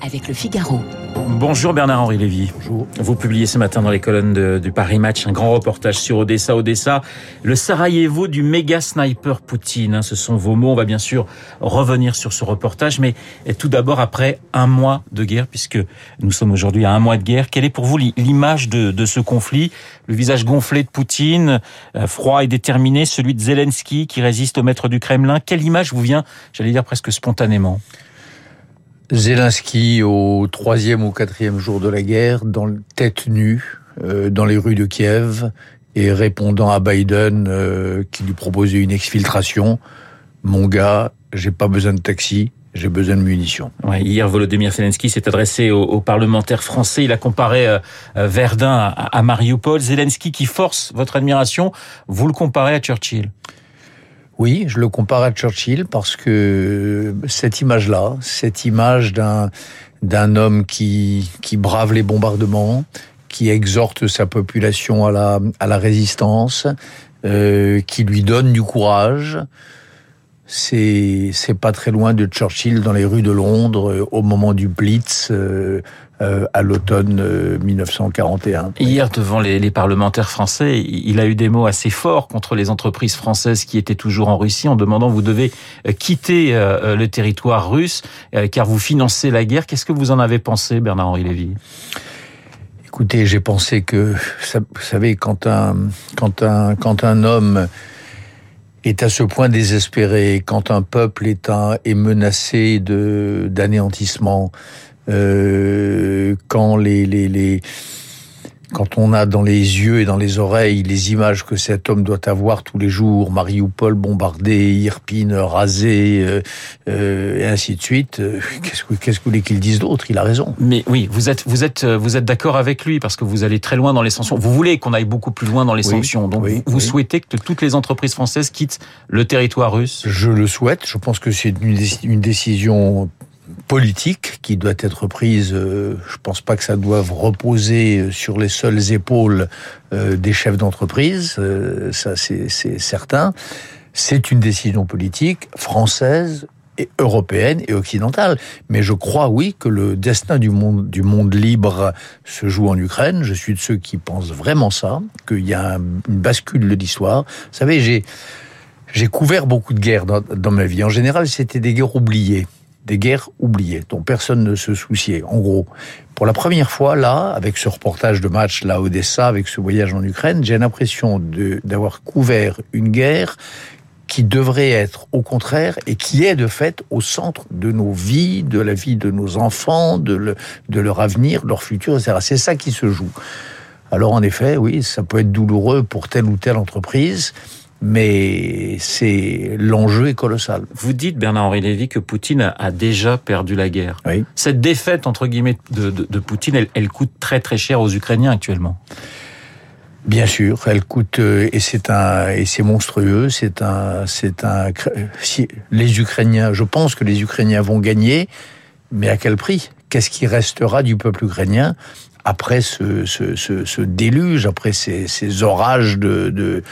avec le Figaro. Bonjour Bernard-Henri Lévy. Bonjour. Vous publiez ce matin dans les colonnes de, du Paris Match un grand reportage sur Odessa. Odessa, le Sarajevo du méga sniper Poutine. Hein, ce sont vos mots. On va bien sûr revenir sur ce reportage, mais tout d'abord après un mois de guerre, puisque nous sommes aujourd'hui à un mois de guerre. Quelle est pour vous l'image de, de, ce conflit? Le visage gonflé de Poutine, euh, froid et déterminé, celui de Zelensky qui résiste au maître du Kremlin. Quelle image vous vient, j'allais dire presque spontanément? Zelensky au troisième ou quatrième jour de la guerre, dans tête nue, euh, dans les rues de Kiev, et répondant à Biden euh, qui lui proposait une exfiltration. Mon gars, j'ai pas besoin de taxi, j'ai besoin de munitions. Ouais, hier, Volodymyr Zelensky s'est adressé aux, parlementaires français. Il a comparé euh, Verdun à, à Mariupol. Zelensky qui force votre admiration, vous le comparez à Churchill oui, je le compare à Churchill parce que cette image-là, cette image d'un d'un homme qui qui brave les bombardements, qui exhorte sa population à la à la résistance, euh, qui lui donne du courage. C'est c'est pas très loin de Churchill dans les rues de Londres euh, au moment du Blitz. Euh, euh, à l'automne 1941. Hier, devant les, les, parlementaires français, il a eu des mots assez forts contre les entreprises françaises qui étaient toujours en Russie, en demandant vous devez quitter le territoire russe car vous financez la guerre. Qu'est-ce que vous en avez pensé, Bernard-Henri Lévy? Écoutez, j'ai pensé que, vous savez, quand un, quand un, quand un homme est à ce point désespéré, quand un peuple est, menacé de d'anéantissement, euh, quand les, les, les quand on a dans les yeux et dans les oreilles les images que cet homme doit avoir tous les jours, Mariupol bombardé, Irpine rasé, euh, euh, et ainsi de suite, euh, qu'est-ce que qu'est-ce que vous voulez qu'il dise d'autre? Il a raison. Mais oui, vous êtes vous êtes vous êtes d'accord avec lui parce que vous allez très loin dans les sanctions. Vous voulez qu'on aille beaucoup plus loin dans les oui, sanctions. Donc oui, vous oui. souhaitez que toutes les entreprises françaises quittent le territoire russe? Je le souhaite. Je pense que c'est une, une décision politique qui doit être prise. Euh, je pense pas que ça doive reposer sur les seules épaules euh, des chefs d'entreprise. Euh, ça, c'est certain. C'est une décision politique française et européenne et occidentale. Mais je crois, oui, que le destin du monde, du monde libre se joue en Ukraine. Je suis de ceux qui pensent vraiment ça, qu'il y a une bascule de l'histoire. Vous savez, j'ai j'ai couvert beaucoup de guerres dans, dans ma vie. En général, c'était des guerres oubliées des guerres oubliées, dont personne ne se souciait. En gros, pour la première fois, là, avec ce reportage de match, là, Odessa, avec ce voyage en Ukraine, j'ai l'impression d'avoir couvert une guerre qui devrait être au contraire et qui est de fait au centre de nos vies, de la vie de nos enfants, de, le, de leur avenir, leur futur, etc. C'est ça qui se joue. Alors en effet, oui, ça peut être douloureux pour telle ou telle entreprise, mais c'est l'enjeu est colossal. Vous dites Bernard-Henri Lévy que Poutine a déjà perdu la guerre. Oui. Cette défaite entre guillemets de, de, de Poutine, elle, elle, coûte très très cher aux Ukrainiens actuellement. Bien sûr, elle coûte et c'est un et c'est monstrueux. C'est un c'est un si les Ukrainiens, je pense que les Ukrainiens vont gagner, mais à quel prix? Qu'est-ce qui restera du peuple ukrainien après ce, ce, ce, ce déluge, après ces, ces orages de, de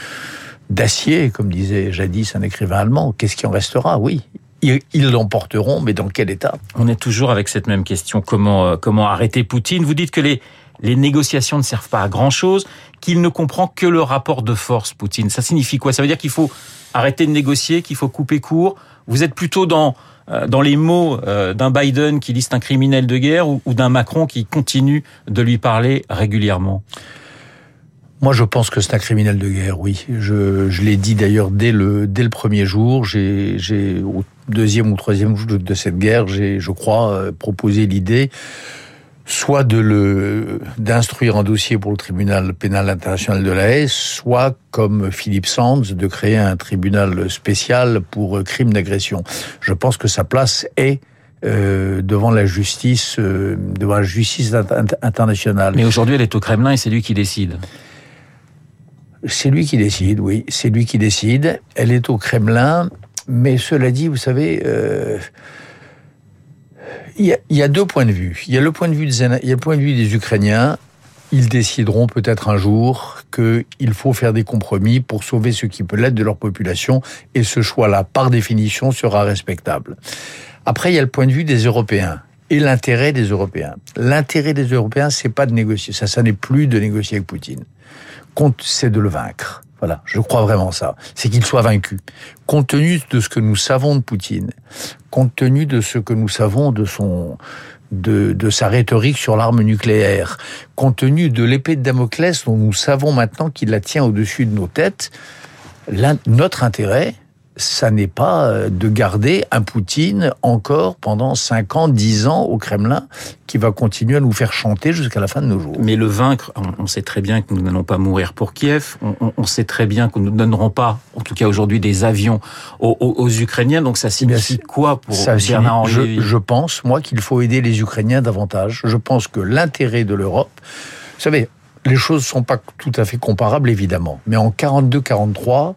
d'acier, comme disait jadis un écrivain allemand. Qu'est-ce qui en restera? Oui, ils l'emporteront, mais dans quel état? On est toujours avec cette même question. Comment, euh, comment arrêter Poutine? Vous dites que les, les négociations ne servent pas à grand-chose, qu'il ne comprend que le rapport de force, Poutine. Ça signifie quoi? Ça veut dire qu'il faut arrêter de négocier, qu'il faut couper court? Vous êtes plutôt dans, euh, dans les mots euh, d'un Biden qui liste un criminel de guerre ou, ou d'un Macron qui continue de lui parler régulièrement? Moi, je pense que c'est un criminel de guerre, oui. Je, l'ai dit d'ailleurs dès le, dès le premier jour. J'ai, au deuxième ou troisième jour de, cette guerre, j'ai, je crois, euh, proposé l'idée soit de le, d'instruire un dossier pour le tribunal pénal international de la Haye, soit, comme Philippe Sands, de créer un tribunal spécial pour crimes d'agression. Je pense que sa place est euh, devant la justice, euh, devant la justice internationale. Mais aujourd'hui, elle est au Kremlin et c'est lui qui décide. C'est lui qui décide, oui. C'est lui qui décide. Elle est au Kremlin, mais cela dit, vous savez, euh, il, y a, deux points de vue. Il y a le point de vue des, il y a le point de vue des Ukrainiens. Ils décideront peut-être un jour qu'il faut faire des compromis pour sauver ce qui peut l'être de leur population, et ce choix-là, par définition, sera respectable. Après, il y a le point de vue des Européens et l'intérêt des Européens. L'intérêt des Européens, c'est pas de négocier. Ça, ça n'est plus de négocier avec Poutine. Compte, c'est de le vaincre. Voilà, je crois vraiment ça. C'est qu'il soit vaincu. Compte tenu de ce que nous savons de Poutine, compte tenu de ce que nous savons de son de, de sa rhétorique sur l'arme nucléaire, compte tenu de l'épée de Damoclès dont nous savons maintenant qu'il la tient au-dessus de nos têtes, notre intérêt, ça n'est pas euh, de garder un Poutine encore pendant 5 ans, 10 ans au Kremlin, qui va continuer à nous faire chanter jusqu'à la fin de nos jours. Mais le vaincre, on sait très bien que nous n'allons pas mourir pour Kiev, on, sait très bien que nous ne donnerons pas, en tout cas aujourd'hui, des avions aux, Ukrainiens, donc ça signifie quoi pour ça Bernard je, je pense, moi, qu'il faut aider les Ukrainiens davantage. Je pense que l'intérêt de l'Europe, vous savez, les choses ne sont pas tout à fait comparables, évidemment, mais en 42-43,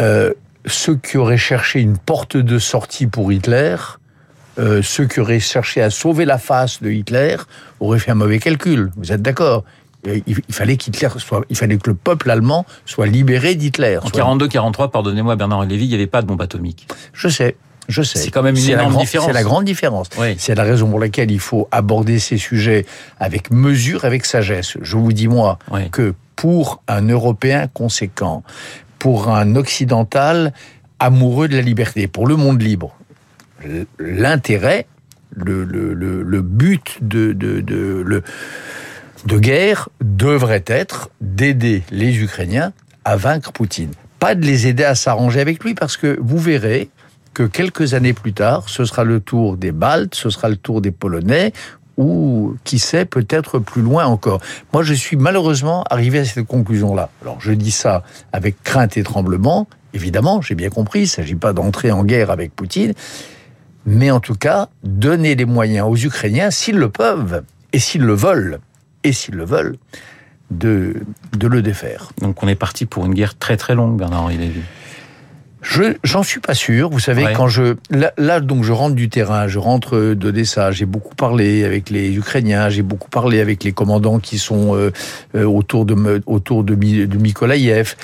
euh, ceux qui auraient cherché une porte de sortie pour Hitler, euh, ceux qui auraient cherché à sauver la face de Hitler, auraient fait un mauvais calcul. Vous êtes d'accord? Il, fallait qu'Hitler soit, il fallait que le peuple allemand soit libéré d'Hitler. En 42-43, pardonnez-moi Bernard Lévy, il n'y avait pas de bombe atomique. Je sais. Je sais. C'est quand même une énorme différence. C'est la grande différence. C'est la raison pour laquelle il faut aborder ces sujets avec mesure, avec sagesse. Je vous dis, moi, que pour un Européen conséquent, pour un occidental amoureux de la liberté, pour le monde libre. L'intérêt, le, le, le, but de, de, de, le, de guerre devrait être d'aider les Ukrainiens à vaincre Poutine. Pas de les aider à s'arranger avec lui, parce que vous verrez que quelques années plus tard, ce sera le tour des Baltes, ce sera le tour des Polonais, ou qui sait peut-être plus loin encore. Moi, je suis malheureusement arrivé à cette conclusion-là. Alors, je dis ça avec crainte et tremblement. Évidemment, j'ai bien compris, il ne s'agit pas d'entrer en guerre avec Poutine, mais en tout cas, donner les moyens aux Ukrainiens, s'ils le peuvent, et s'ils le veulent, et s'ils le veulent, de, de le défaire. Donc on est parti pour une guerre très très longue, Bernard-Henri Lévy. Je j'en suis pas sûr. Vous savez, quand je là, donc je rentre du terrain, je rentre d'Odessa. J'ai beaucoup parlé avec les Ukrainiens. J'ai beaucoup parlé avec les commandants qui sont euh, euh, autour de autour de, de Mykolaïev.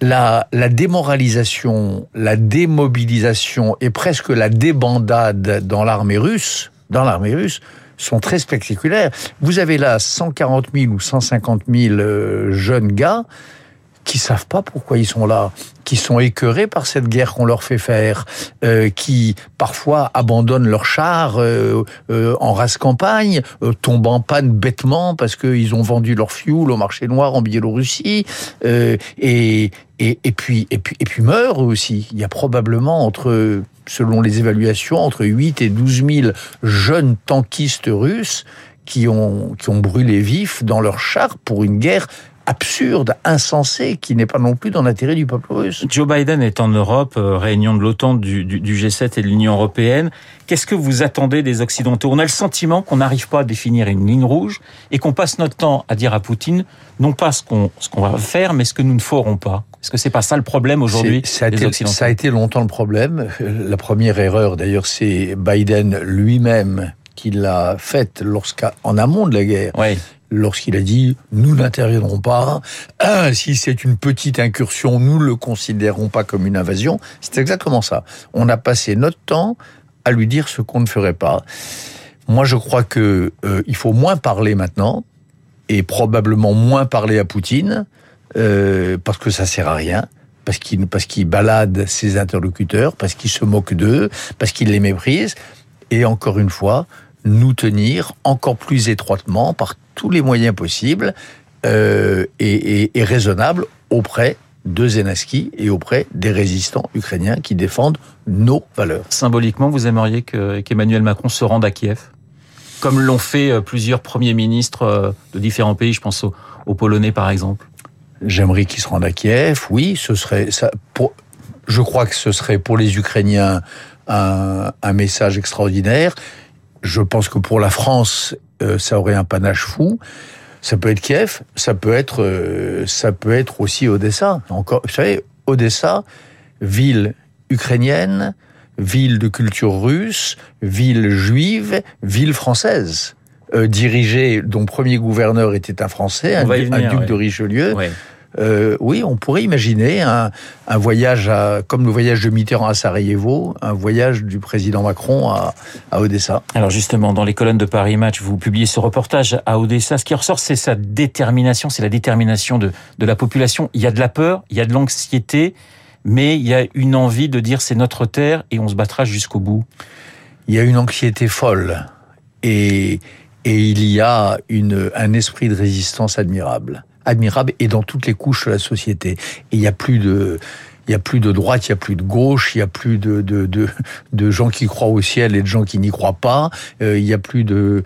La, la démoralisation, la démobilisation et presque la débandade dans l'armée russe, dans l'armée russe, sont très spectaculaires. Vous avez là 140 000 ou 150 000 euh, jeunes gars qui savent pas pourquoi ils sont là, qui sont écœurés par cette guerre qu'on leur fait faire, euh, qui parfois abandonnent leurs chars euh, euh, en race campagne, tombent en panne bêtement parce qu'ils ont vendu leur fuel au marché noir en Biélorussie, et, et, et, puis, et, puis, et puis meurent aussi. Il y a probablement entre, selon les évaluations, entre 8 et 12 000 jeunes tankistes russes qui ont, qui ont brûlé vifs dans leurs chars pour une guerre absurde, insensé, qui n'est pas non plus dans l'intérêt du peuple russe. Joe Biden est en Europe, euh, réunion de l'OTAN, du, du, G7 et de l'Union européenne. Qu'est-ce que vous attendez des Occidentaux? On a le sentiment qu'on n'arrive pas à définir une ligne rouge et qu'on passe notre temps à dire à Poutine non pas ce qu'on ce qu'on va faire, mais ce que nous ne ferons pas. Est-ce que c'est pas ça le problème aujourd'hui ça, ça a été longtemps le problème. La première erreur, d'ailleurs, c'est Biden lui-même qui l'a faite lorsqu'en amont de la guerre. Oui lorsqu'il a dit nous n'interviendrons pas, ah, si c'est une petite incursion, nous ne le considérons pas comme une invasion. C'est exactement ça. On a passé notre temps à lui dire ce qu'on ne ferait pas. Moi, je crois que euh, il faut moins parler maintenant et probablement moins parler à Poutine euh, parce que ça sert à rien. Parce qu'il parce qu'il balade ses interlocuteurs, parce qu'il se moque d'eux, parce qu'il les méprise. Et encore une fois, nous tenir encore plus étroitement par tous les moyens possibles euh, et, et, et raisonnables auprès de Zelensky et auprès des résistants ukrainiens qui défendent nos valeurs. Symboliquement, vous aimeriez qu'Emmanuel Macron se rende à Kiev? Comme l'ont fait euh, plusieurs premiers ministres euh, de différents pays, je pense aux, Polonais par exemple. J'aimerais qu'il se rende à Kiev, oui, ce serait ça. Pour, je crois que ce serait pour les Ukrainiens un, un message extraordinaire. Je pense que pour la France, euh, ça aurait un panache fou. Ça peut être Kiev, ça peut être, euh, ça peut être aussi Odessa. Encore, vous savez, Odessa, ville ukrainienne, ville de culture russe, ville juive, ville française. Euh, dirigée, dont premier gouverneur était un Français, un, duc de Richelieu. Euh, oui, on pourrait imaginer un, un voyage à, comme le voyage de Mitterrand à Sarajevo, un voyage du président Macron à, à Odessa. Alors justement, dans les colonnes de Paris Match, vous publiez ce reportage à Odessa. Ce qui ressort, c'est sa détermination, c'est la détermination de, de la population. Il y a de la peur, il y a de l'anxiété, mais il y a une envie de dire c'est notre terre et on se battra jusqu'au bout. Il y a une anxiété folle et, et il y a une, un esprit de résistance admirable. Admirable et dans toutes les couches de la société. Et il n'y a plus de, il y a plus de droite, il y a plus de gauche, il y a plus de, de, de, de gens qui croient au ciel et de gens qui n'y croient pas. Euh, il y a plus de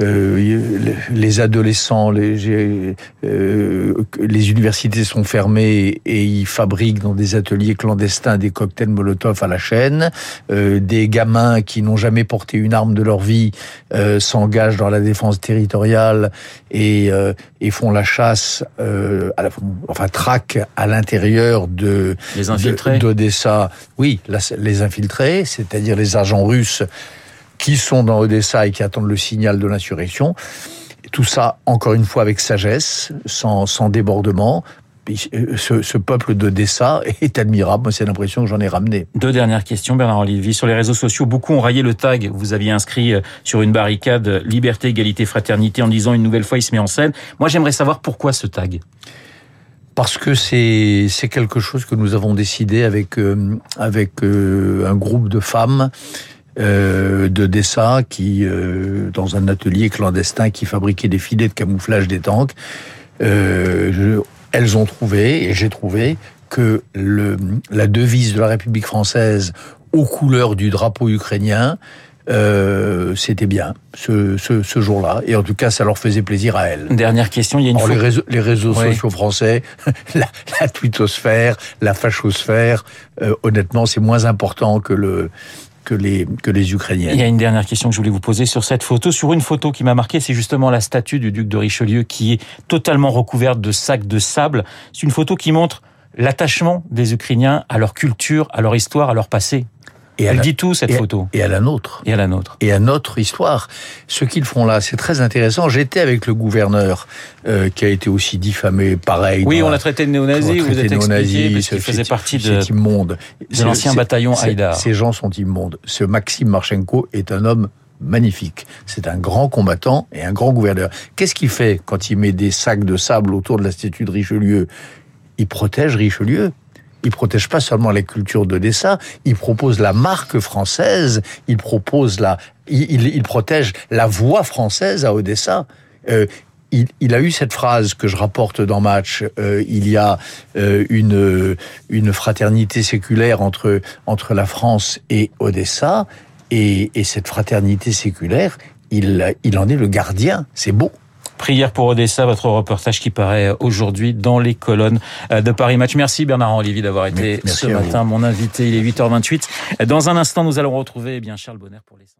euh, les adolescents, les, euh, les universités sont fermées et ils fabriquent dans des ateliers clandestins des cocktails Molotov à la chaîne. Euh, des gamins qui n'ont jamais porté une arme de leur vie euh, s'engagent dans la défense territoriale et, et font la chasse, à enfin traquent à l'intérieur de les infiltrés d'Odessa. Oui, la, les infiltrés, c'est-à-dire les agents russes qui sont dans Odessa et qui attendent le signal de l'insurrection. Tout ça, encore une fois, avec sagesse, sans, sans débordement, ce, ce, peuple d'Odessa est admirable. Moi, c'est l'impression que j'en ai ramené. Deux dernières questions, Bernard Olivier. Sur les réseaux sociaux, beaucoup ont raillé le tag. Vous aviez inscrit euh, sur une barricade liberté, égalité, fraternité en disant une nouvelle fois il se met en scène. Moi, j'aimerais savoir pourquoi ce tag. Parce que c'est quelque chose que nous avons décidé avec euh, avec euh, un groupe de femmes euh, de Dessa qui, dans un atelier clandestin qui fabriquait des filets de camouflage des tanks, elles ont trouvé, et j'ai trouvé, que le, la devise de la République française aux couleurs du drapeau ukrainien, euh, c'était bien ce, ce, ce jour-là. Et en tout cas, ça leur faisait plaisir à elles. Dernière question, il y a une Alors, les réseaux, les réseaux oui. sociaux français, la, la twittosphère, la fachosphère, euh, honnêtement, c'est moins important que le que les, que les Ukrainiens. Il y a une dernière question que je voulais vous poser sur cette photo. Sur une photo qui m'a marqué, c'est justement la statue du duc de Richelieu qui est totalement recouverte de sacs de sable. C'est une photo qui montre l'attachement des Ukrainiens à leur culture, à leur histoire, à leur passé. Et Elle la, dit tout, cette et, photo. Et à la nôtre. Et à la nôtre. Et à notre histoire. Ce qu'ils font là, c'est très intéressant. J'étais avec le gouverneur, euh, qui a été aussi diffamé, pareil. Oui, on l'a traité de néo-nazi, vous êtes expliqué, parce qu'il faisait partie de, immonde. de l'ancien bataillon Haïdar. Ces gens sont immondes. Ce Maxime Marchenko est un homme magnifique. C'est un grand combattant et un grand gouverneur. Qu'est-ce qu'il fait quand il met des sacs de sable autour de la statue de Richelieu? Il protège Richelieu il protège pas seulement la culture d'Odessa, il propose la marque française, il propose la, il, protège la voix française à Odessa. Euh, il, a eu cette phrase que je rapporte dans Match. Euh, il y a euh, une, une fraternité séculaire entre, entre la France et Odessa, et, et cette fraternité séculaire, il, il en est le gardien. C'est beau. Prière pour Odessa, votre reportage qui paraît aujourd'hui dans les colonnes de Paris Match. Merci Bernard Olivier d'avoir été Merci ce matin mon invité. Il est 8h28. Dans un instant, nous allons retrouver eh bien Charles Bonner pour les